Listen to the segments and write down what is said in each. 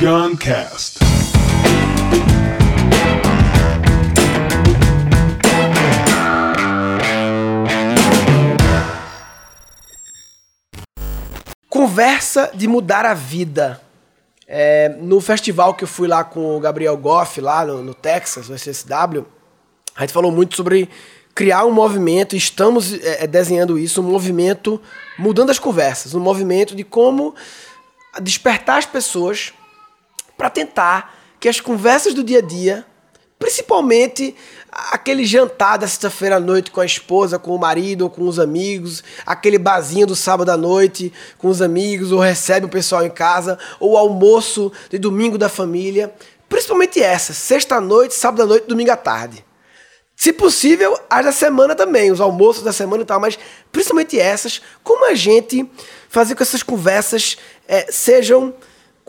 Guncast. Conversa de mudar a vida. É, no festival que eu fui lá com o Gabriel Goff, lá no, no Texas, no SSW, a gente falou muito sobre criar um movimento, estamos é, é, desenhando isso, um movimento mudando as conversas, um movimento de como despertar as pessoas para tentar que as conversas do dia a dia, principalmente aquele jantar da sexta-feira à noite com a esposa, com o marido ou com os amigos, aquele barzinho do sábado à noite com os amigos, ou recebe o pessoal em casa, ou almoço de domingo da família, principalmente essas, sexta à noite, sábado à noite, domingo à tarde. Se possível, as da semana também, os almoços da semana e tal, mas principalmente essas, como a gente fazer com que essas conversas é, sejam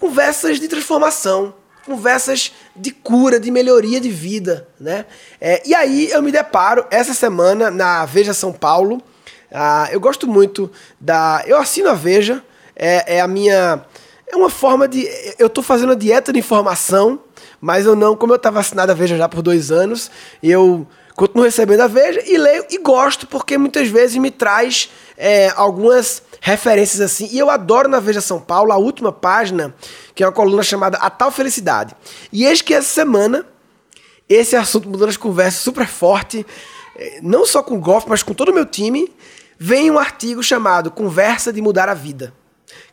conversas de transformação, conversas de cura, de melhoria de vida, né? É, e aí eu me deparo essa semana na Veja São Paulo. Ah, eu gosto muito da. Eu assino a Veja, é, é a minha. É uma forma de. Eu estou fazendo a dieta de informação, mas eu não. Como eu estava assinado a Veja já por dois anos, eu continuo recebendo a Veja e leio e gosto, porque muitas vezes me traz é, algumas referências assim. E eu adoro na Veja São Paulo a última página, que é uma coluna chamada A Tal Felicidade. E eis que essa semana, esse assunto mudando as conversas super forte, é, não só com o Golf, mas com todo o meu time, vem um artigo chamado Conversa de Mudar a Vida.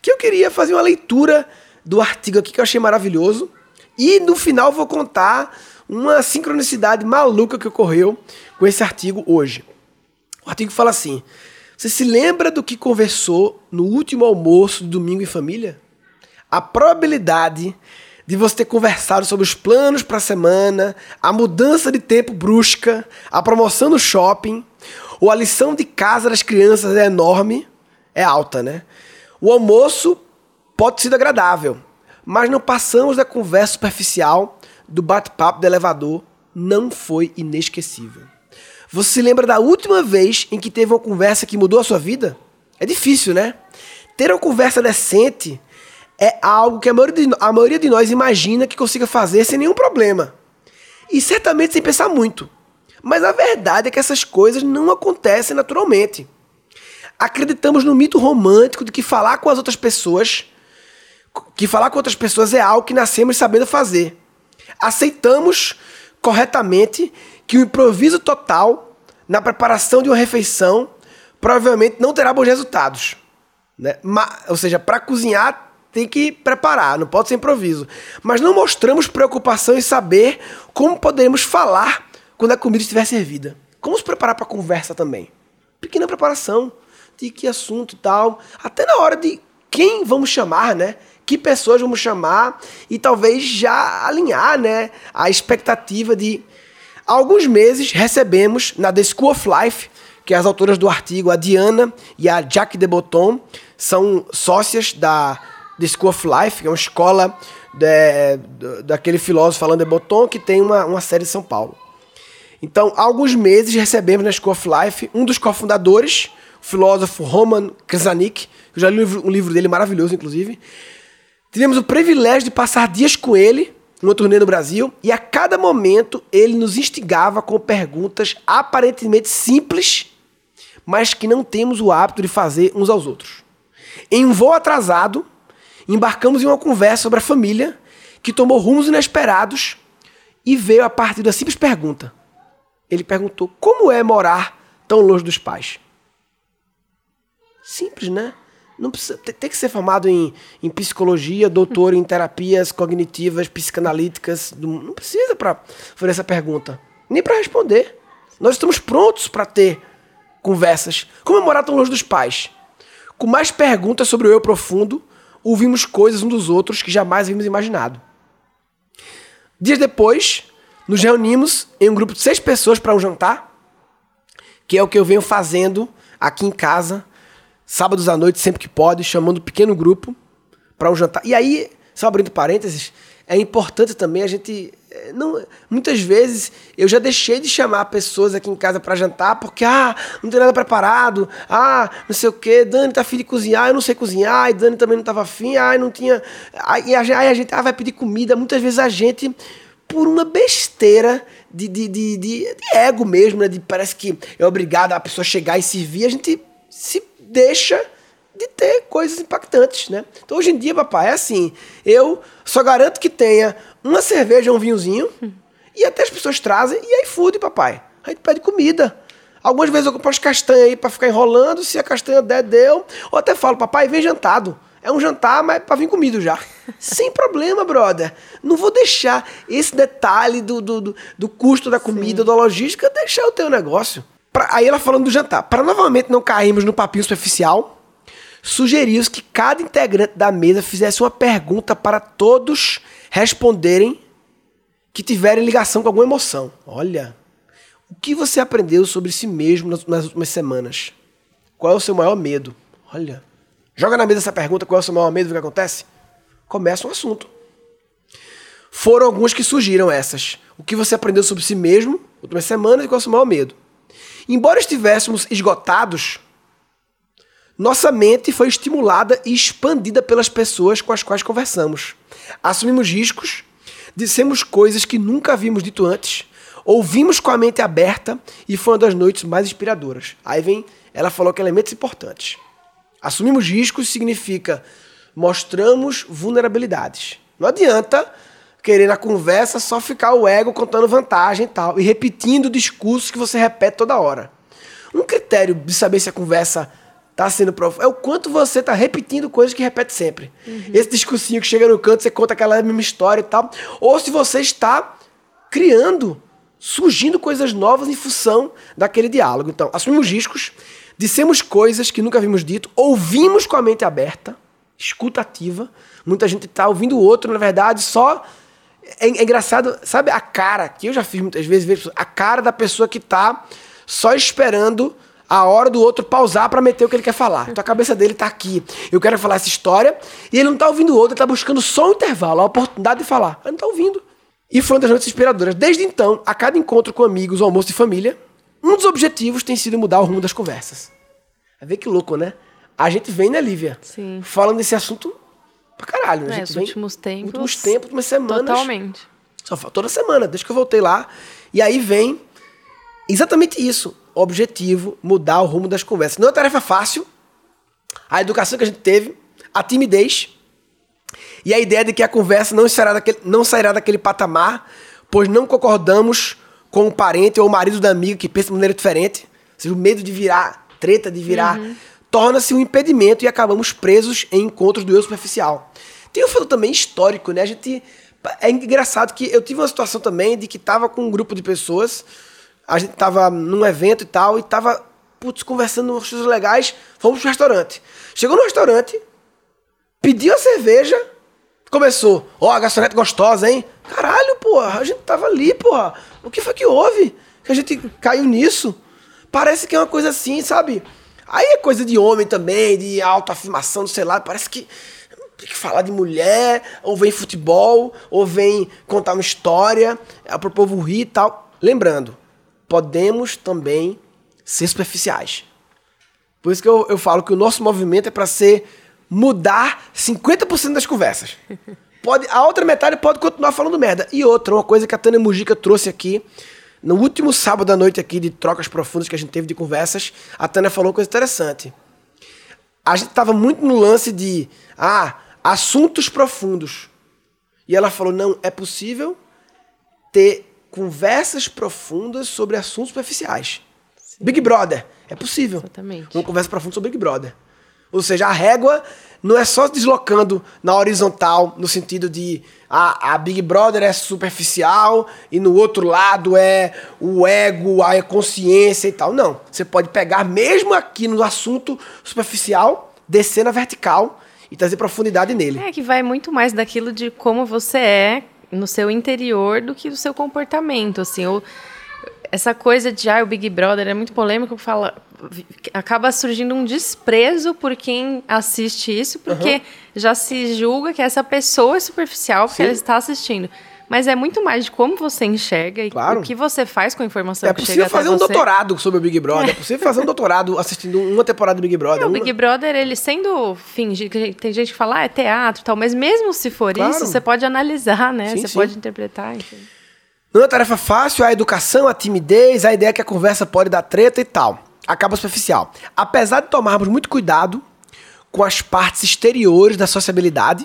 Que eu queria fazer uma leitura do artigo aqui que eu achei maravilhoso. E no final vou contar uma sincronicidade maluca que ocorreu com esse artigo hoje. O artigo fala assim: Você se lembra do que conversou no último almoço de domingo em família? A probabilidade de você ter conversado sobre os planos para a semana, a mudança de tempo brusca, a promoção no shopping ou a lição de casa das crianças é enorme, é alta, né? O almoço pode sido agradável, mas não passamos da conversa superficial do bate-papo do elevador não foi inesquecível. Você se lembra da última vez em que teve uma conversa que mudou a sua vida? É difícil, né? Ter uma conversa decente é algo que a maioria, de, a maioria de nós imagina que consiga fazer sem nenhum problema. E certamente sem pensar muito. Mas a verdade é que essas coisas não acontecem naturalmente. Acreditamos no mito romântico de que falar com as outras pessoas, que falar com outras pessoas é algo que nascemos sabendo fazer aceitamos corretamente que o improviso total na preparação de uma refeição provavelmente não terá bons resultados. Né? ou seja, para cozinhar tem que preparar, não pode ser improviso. Mas não mostramos preocupação em saber como podemos falar quando a comida estiver servida. Como se preparar para a conversa também. Pequena preparação de que assunto tal. Até na hora de quem vamos chamar, né? que pessoas vamos chamar e talvez já alinhar né, a expectativa de. Há alguns meses recebemos na The School of Life, que as autoras do artigo, a Diana e a Jack de Botton, são sócias da The School of Life, que é uma escola de, daquele filósofo falando de Botton, que tem uma, uma série em São Paulo. Então, há alguns meses recebemos na School of Life um dos cofundadores, o filósofo Roman Krasanik, eu já li um livro dele maravilhoso, inclusive, Tivemos o privilégio de passar dias com ele, numa turnê no Brasil, e a cada momento ele nos instigava com perguntas aparentemente simples, mas que não temos o hábito de fazer uns aos outros. Em um voo atrasado, embarcamos em uma conversa sobre a família que tomou rumos inesperados e veio a partir da simples pergunta. Ele perguntou: como é morar tão longe dos pais? Simples, né? Não precisa, tem que ser formado em, em psicologia, doutor em terapias cognitivas, psicanalíticas. Não precisa para fazer essa pergunta. Nem para responder. Nós estamos prontos para ter conversas. Como é morar tão longe dos pais? Com mais perguntas sobre o eu profundo, ouvimos coisas uns dos outros que jamais havíamos imaginado. Dias depois, nos reunimos em um grupo de seis pessoas para um jantar, que é o que eu venho fazendo aqui em casa sábados à noite, sempre que pode, chamando um pequeno grupo para um jantar. E aí, só abrindo parênteses, é importante também a gente é, não, muitas vezes eu já deixei de chamar pessoas aqui em casa para jantar porque ah, não tem nada preparado, ah, não sei o que, Dani tá afim de cozinhar, eu não sei cozinhar, e Dani também não tava afim, ah, não tinha. Aí aí a gente ah, vai pedir comida. Muitas vezes a gente, por uma besteira de, de, de, de, de ego mesmo, né? De, parece que é obrigado a pessoa chegar e servir, a gente se deixa de ter coisas impactantes, né? Então hoje em dia, papai, é assim. Eu só garanto que tenha uma cerveja, um vinhozinho, hum. e até as pessoas trazem, e aí food, papai. A gente pede comida. Algumas vezes eu compro as castanhas aí para ficar enrolando, se a castanha der, deu. Ou até falo, papai, vem jantado. É um jantar, mas é pra vir comido já. Sem problema, brother. Não vou deixar esse detalhe do, do, do, do custo da comida, Sim. da logística, deixar o teu negócio. Pra, aí ela falando do jantar. Para novamente não cairmos no papinho superficial, sugeriu que cada integrante da mesa fizesse uma pergunta para todos responderem que tiverem ligação com alguma emoção. Olha, o que você aprendeu sobre si mesmo nas, nas últimas semanas? Qual é o seu maior medo? Olha, joga na mesa essa pergunta, qual é o seu maior medo, o que acontece? Começa um assunto. Foram alguns que surgiram essas. O que você aprendeu sobre si mesmo últimas semanas e qual é o seu maior medo? Embora estivéssemos esgotados, nossa mente foi estimulada e expandida pelas pessoas com as quais conversamos. Assumimos riscos, dissemos coisas que nunca havíamos dito antes, ouvimos com a mente aberta e foi uma das noites mais inspiradoras. Aí vem, ela falou que elementos importantes. Assumimos riscos significa mostramos vulnerabilidades. Não adianta querer na conversa só ficar o ego contando vantagem e tal, e repetindo discursos que você repete toda hora. Um critério de saber se a conversa tá sendo profundo. É o quanto você tá repetindo coisas que repete sempre. Uhum. Esse discursinho que chega no canto, você conta aquela mesma história e tal. Ou se você está criando, surgindo coisas novas em função daquele diálogo. Então, assumimos riscos, dissemos coisas que nunca havíamos dito, ouvimos com a mente aberta, escuta ativa. Muita gente tá ouvindo o outro, na verdade, só. É, é engraçado, sabe a cara, que eu já fiz muitas vezes, vejo a cara da pessoa que tá só esperando a hora do outro pausar para meter o que ele quer falar. Então a cabeça dele tá aqui. Eu quero falar essa história e ele não tá ouvindo o outro, ele tá buscando só um intervalo, a oportunidade de falar. Ele não tá ouvindo. E foi uma das noites inspiradoras. Desde então, a cada encontro com amigos, almoço de família, um dos objetivos tem sido mudar o rumo das conversas. Ver que louco, né? A gente vem, né, Lívia? Sim. Falando desse assunto pra caralho. A é, gente os últimos tempos. Últimos tempos, últimas semanas. Totalmente. Só toda semana, desde que eu voltei lá. E aí vem exatamente isso objetivo mudar o rumo das conversas. Não é uma tarefa fácil. A educação que a gente teve, a timidez e a ideia de que a conversa não sairá daquele, não sairá daquele patamar, pois não concordamos com o parente ou o marido da amiga que pensa de maneira diferente. Ou seja, o medo de virar treta, de virar, uhum. Torna-se um impedimento e acabamos presos em encontros do eu superficial. Tem um fato também histórico, né? A gente. É engraçado que eu tive uma situação também de que estava com um grupo de pessoas a gente tava num evento e tal, e tava, putz, conversando umas coisas legais, fomos pro restaurante. Chegou no restaurante, pediu a cerveja, começou, ó, oh, a garçonete gostosa, hein? Caralho, porra, a gente tava ali, porra. O que foi que houve? Que a gente caiu nisso? Parece que é uma coisa assim, sabe? Aí é coisa de homem também, de autoafirmação, sei lá, parece que tem que falar de mulher, ou vem futebol, ou vem contar uma história, é pro povo rir e tal. Lembrando, podemos também ser superficiais. Por isso que eu, eu falo que o nosso movimento é para ser mudar 50% das conversas. Pode, a outra metade pode continuar falando merda. E outra, uma coisa que a Tânia Mujica trouxe aqui, no último sábado à noite aqui de trocas profundas que a gente teve de conversas, a Tânia falou uma coisa interessante. A gente estava muito no lance de, ah, assuntos profundos. E ela falou, não, é possível ter conversas profundas sobre assuntos superficiais. Sim. Big Brother. É possível. Exatamente. Uma conversa profunda sobre Big Brother. Ou seja, a régua não é só deslocando na horizontal, no sentido de a, a Big Brother é superficial e no outro lado é o ego, a consciência e tal. Não. Você pode pegar, mesmo aqui no assunto superficial, descer na vertical e trazer profundidade nele. É que vai muito mais daquilo de como você é no seu interior do que do seu comportamento, assim. Ou, essa coisa de ah, o Big Brother é muito polêmico, fala, acaba surgindo um desprezo por quem assiste isso, porque uhum. já se julga que essa pessoa é superficial porque Sim. ela está assistindo. Mas é muito mais de como você enxerga e claro. o que você faz com a informação é que chega até você. É possível fazer um doutorado sobre o Big Brother. É, é possível fazer um doutorado assistindo uma temporada do Big Brother. É, o Big Brother, ele sendo fingido... Tem gente que fala, ah, é teatro e tal. Mas mesmo se for claro. isso, você pode analisar, né? Sim, você sim. pode interpretar, enfim. Não é tarefa fácil, a educação, a timidez, a ideia que a conversa pode dar treta e tal. Acaba superficial. Apesar de tomarmos muito cuidado com as partes exteriores da sociabilidade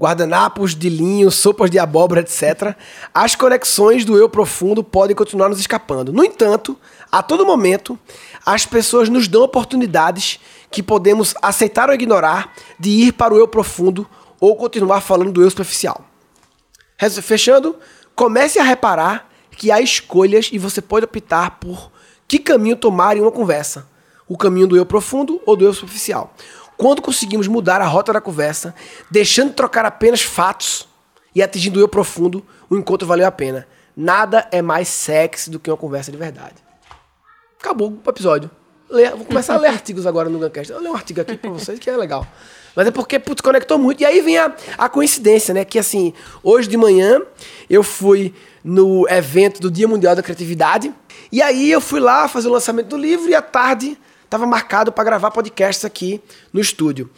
guardanapos de linho, sopas de abóbora, etc., as conexões do eu profundo podem continuar nos escapando. No entanto, a todo momento, as pessoas nos dão oportunidades que podemos aceitar ou ignorar de ir para o eu profundo ou continuar falando do eu superficial. Fechando, comece a reparar que há escolhas e você pode optar por que caminho tomar em uma conversa. O caminho do eu profundo ou do eu superficial. Quando conseguimos mudar a rota da conversa, deixando de trocar apenas fatos e atingindo o eu profundo, o encontro valeu a pena. Nada é mais sexy do que uma conversa de verdade. Acabou o episódio. Vou começar a ler artigos agora no Guncast. Eu ler um artigo aqui pra vocês que é legal. Mas é porque, putz, conectou muito. E aí vem a, a coincidência, né? Que assim, hoje de manhã eu fui no evento do Dia Mundial da Criatividade. E aí eu fui lá fazer o lançamento do livro e à tarde estava marcado para gravar podcasts aqui no estúdio.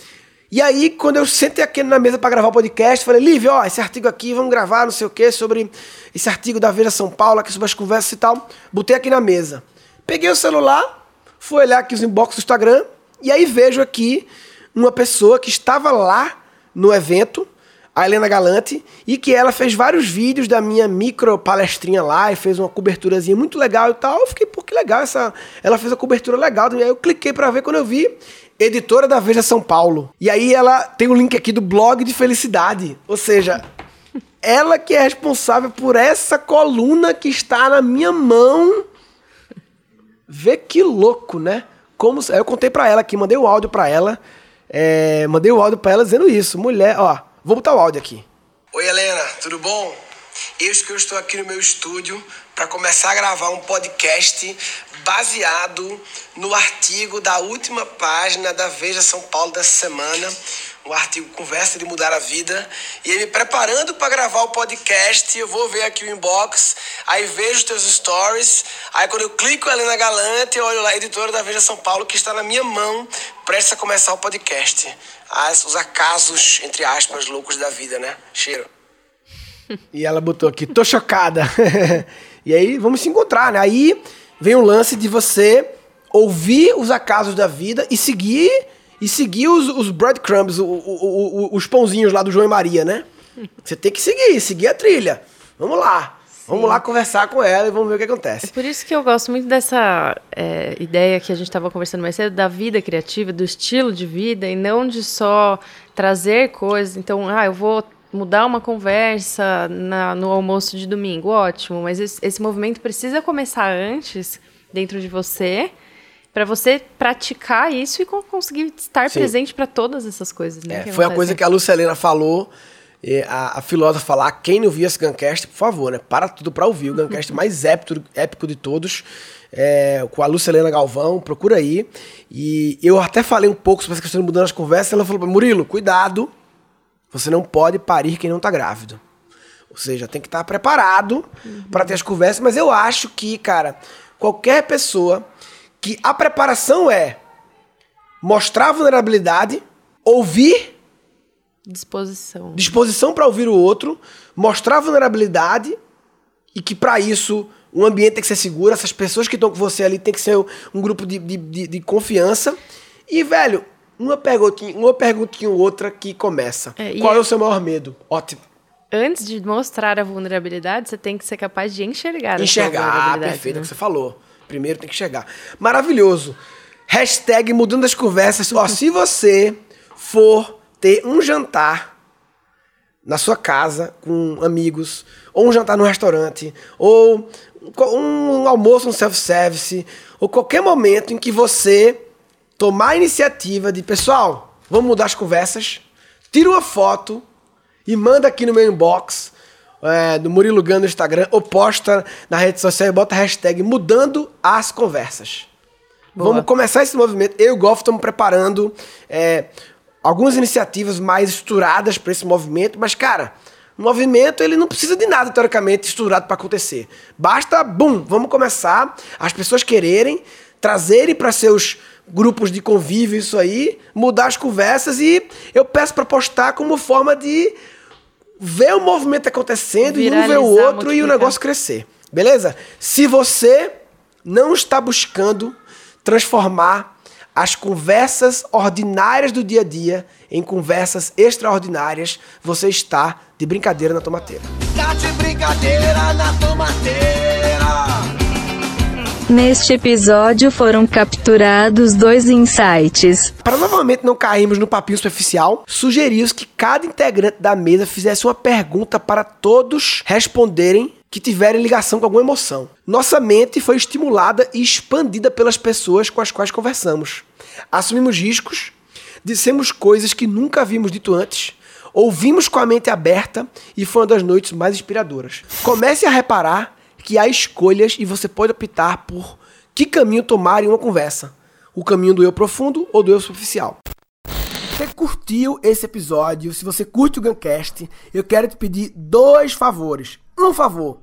E aí, quando eu sentei aqui na mesa para gravar o podcast, falei, Lívia, ó, esse artigo aqui, vamos gravar, não sei o quê, sobre esse artigo da Veja São Paulo, aqui sobre as conversas e tal. Botei aqui na mesa. Peguei o celular, fui olhar aqui os inbox do Instagram, e aí vejo aqui uma pessoa que estava lá no evento, a Helena Galante, e que ela fez vários vídeos da minha micro palestrinha lá e fez uma coberturazinha muito legal e tal. Eu fiquei, pô, que legal essa. Ela fez a cobertura legal. E aí eu cliquei para ver quando eu vi. Editora da Veja São Paulo. E aí ela tem o um link aqui do blog de felicidade. Ou seja, ela que é responsável por essa coluna que está na minha mão. Vê que louco, né? Como eu contei para ela aqui, mandei o áudio para ela. É, mandei o áudio para ela dizendo isso. Mulher, ó, Vou botar o áudio aqui. Oi, Helena, tudo bom? Eis que eu estou aqui no meu estúdio para começar a gravar um podcast baseado no artigo da última página da Veja São Paulo dessa semana, o artigo Conversa de Mudar a Vida. E me preparando para gravar o podcast, eu vou ver aqui o inbox, aí vejo teus stories, aí quando eu clico ali na Galante, eu olho lá, editora da Veja São Paulo, que está na minha mão, prestes a começar o podcast. As, os acasos, entre aspas, loucos da vida, né? Cheiro. E ela botou aqui, tô chocada. e aí, vamos se encontrar, né? Aí vem o lance de você ouvir os acasos da vida e seguir e seguir os, os breadcrumbs, o, o, o, os pãozinhos lá do João e Maria, né? Você tem que seguir, seguir a trilha. Vamos lá. Sim. Vamos lá conversar com ela e vamos ver o que acontece. É por isso que eu gosto muito dessa é, ideia que a gente estava conversando mais cedo, da vida criativa, do estilo de vida, e não de só trazer coisas. Então, ah, eu vou mudar uma conversa na, no almoço de domingo, ótimo, mas esse, esse movimento precisa começar antes dentro de você para você praticar isso e conseguir estar Sim. presente para todas essas coisas, né? É, foi a coisa que a Lucelena falou, a, a filósofa falar, quem não viu esse Guncast, por favor, né? Para tudo para ouvir, o Guncast mais épico, épico de todos, é, com a Lucelena Galvão, procura aí. E eu até falei um pouco sobre essa questão de mudando as conversas, ela falou, Murilo, cuidado, você não pode parir quem não está grávido. Ou seja, tem que estar tá preparado uhum. para ter as conversas, mas eu acho que, cara, qualquer pessoa que a preparação é mostrar vulnerabilidade, ouvir disposição. Disposição para ouvir o outro, mostrar vulnerabilidade e que para isso um ambiente tem que ser seguro, essas pessoas que estão com você ali tem que ser um grupo de, de, de, de confiança. E, velho, uma perguntinha, uma perguntinha outra que começa. É, Qual é... é o seu maior medo? Ótimo. Antes de mostrar a vulnerabilidade, você tem que ser capaz de enxergar. Enxergar, perfeito, né? é o que você falou. Primeiro tem que chegar. Maravilhoso. Hashtag mudando as conversas. Ó, se você for ter um jantar na sua casa com amigos, ou um jantar no restaurante, ou um almoço no self-service, ou qualquer momento em que você tomar a iniciativa de, pessoal, vamos mudar as conversas, tira uma foto e manda aqui no meu inbox é, do Murilo Gano no Instagram, ou posta na rede social e bota a hashtag mudando as conversas. Boa. Vamos começar esse movimento. Eu e o Golf estamos preparando é, algumas iniciativas mais estruturadas para esse movimento, mas, cara, o movimento ele não precisa de nada, teoricamente, estruturado para acontecer. Basta, bum, vamos começar, as pessoas quererem, trazerem para seus grupos de convívio isso aí, mudar as conversas e eu peço para postar como forma de ver o movimento acontecendo e um ver o Viralizar, outro e o negócio crescer. Beleza? Se você não está buscando transformar as conversas ordinárias do dia a dia em conversas extraordinárias, você está de brincadeira na tomateira. Tá de brincadeira na tomateira. Neste episódio foram capturados dois insights. Para novamente não cairmos no papinho superficial, sugerimos que cada integrante da mesa fizesse uma pergunta para todos responderem que tiverem ligação com alguma emoção. Nossa mente foi estimulada e expandida pelas pessoas com as quais conversamos. Assumimos riscos, dissemos coisas que nunca havíamos dito antes, ouvimos com a mente aberta e foi uma das noites mais inspiradoras. Comece a reparar que há escolhas e você pode optar por que caminho tomar em uma conversa. O caminho do eu profundo ou do eu superficial. Você curtiu esse episódio? Se você curte o Guncast, eu quero te pedir dois favores. Um favor,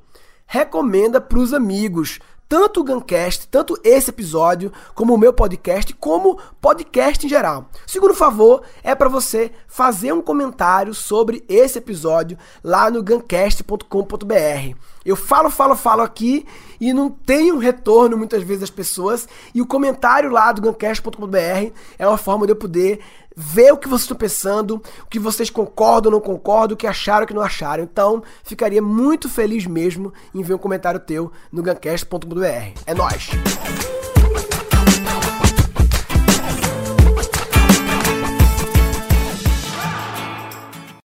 recomenda para os amigos tanto o Guncast, tanto esse episódio, como o meu podcast, como podcast em geral. Segundo favor é para você fazer um comentário sobre esse episódio lá no guncast.com.br. Eu falo, falo, falo aqui e não tenho retorno muitas vezes das pessoas, e o comentário lá do guncast.com.br é uma forma de eu poder ver o que vocês estão pensando, o que vocês concordam ou não concordam, o que acharam ou que não acharam. Então, ficaria muito feliz mesmo em ver um comentário teu no guncast.com.br. É nóis!